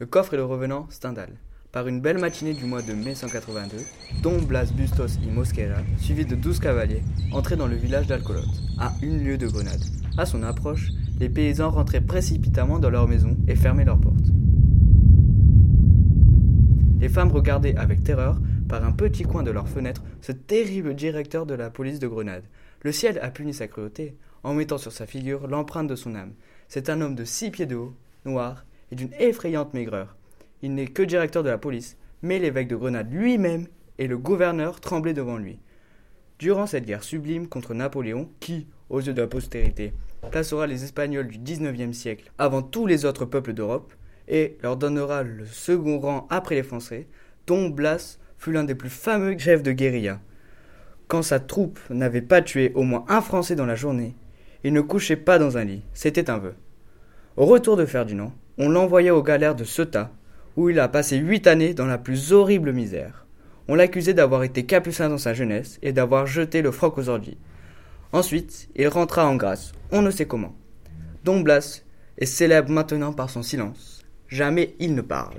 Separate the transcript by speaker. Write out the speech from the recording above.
Speaker 1: Le coffre et le revenant Stendhal. Par une belle matinée du mois de mai 182, Don Blas Bustos y Mosquera, suivi de douze cavaliers, entrait dans le village d'Alcolote, à une lieue de Grenade. À son approche, les paysans rentraient précipitamment dans leur maison et fermaient leurs portes. Les femmes regardaient avec terreur, par un petit coin de leur fenêtre, ce terrible directeur de la police de Grenade. Le ciel a puni sa cruauté, en mettant sur sa figure l'empreinte de son âme. C'est un homme de six pieds de haut, noir, et d'une effrayante maigreur. Il n'est que directeur de la police, mais l'évêque de Grenade lui-même et le gouverneur tremblaient devant lui. Durant cette guerre sublime contre Napoléon, qui, aux yeux de la postérité, placera les Espagnols du XIXe siècle avant tous les autres peuples d'Europe, et leur donnera le second rang après les Français, Don Blas fut l'un des plus fameux chefs de guérilla. Quand sa troupe n'avait pas tué au moins un Français dans la journée, il ne couchait pas dans un lit, c'était un vœu. Au retour de Ferdinand, on l'envoya aux galères de Ceuta, où il a passé huit années dans la plus horrible misère. On l'accusait d'avoir été capucin dans sa jeunesse et d'avoir jeté le froc aux orgies. Ensuite, il rentra en grâce, on ne sait comment. Don Blas est célèbre maintenant par son silence. Jamais il ne parle.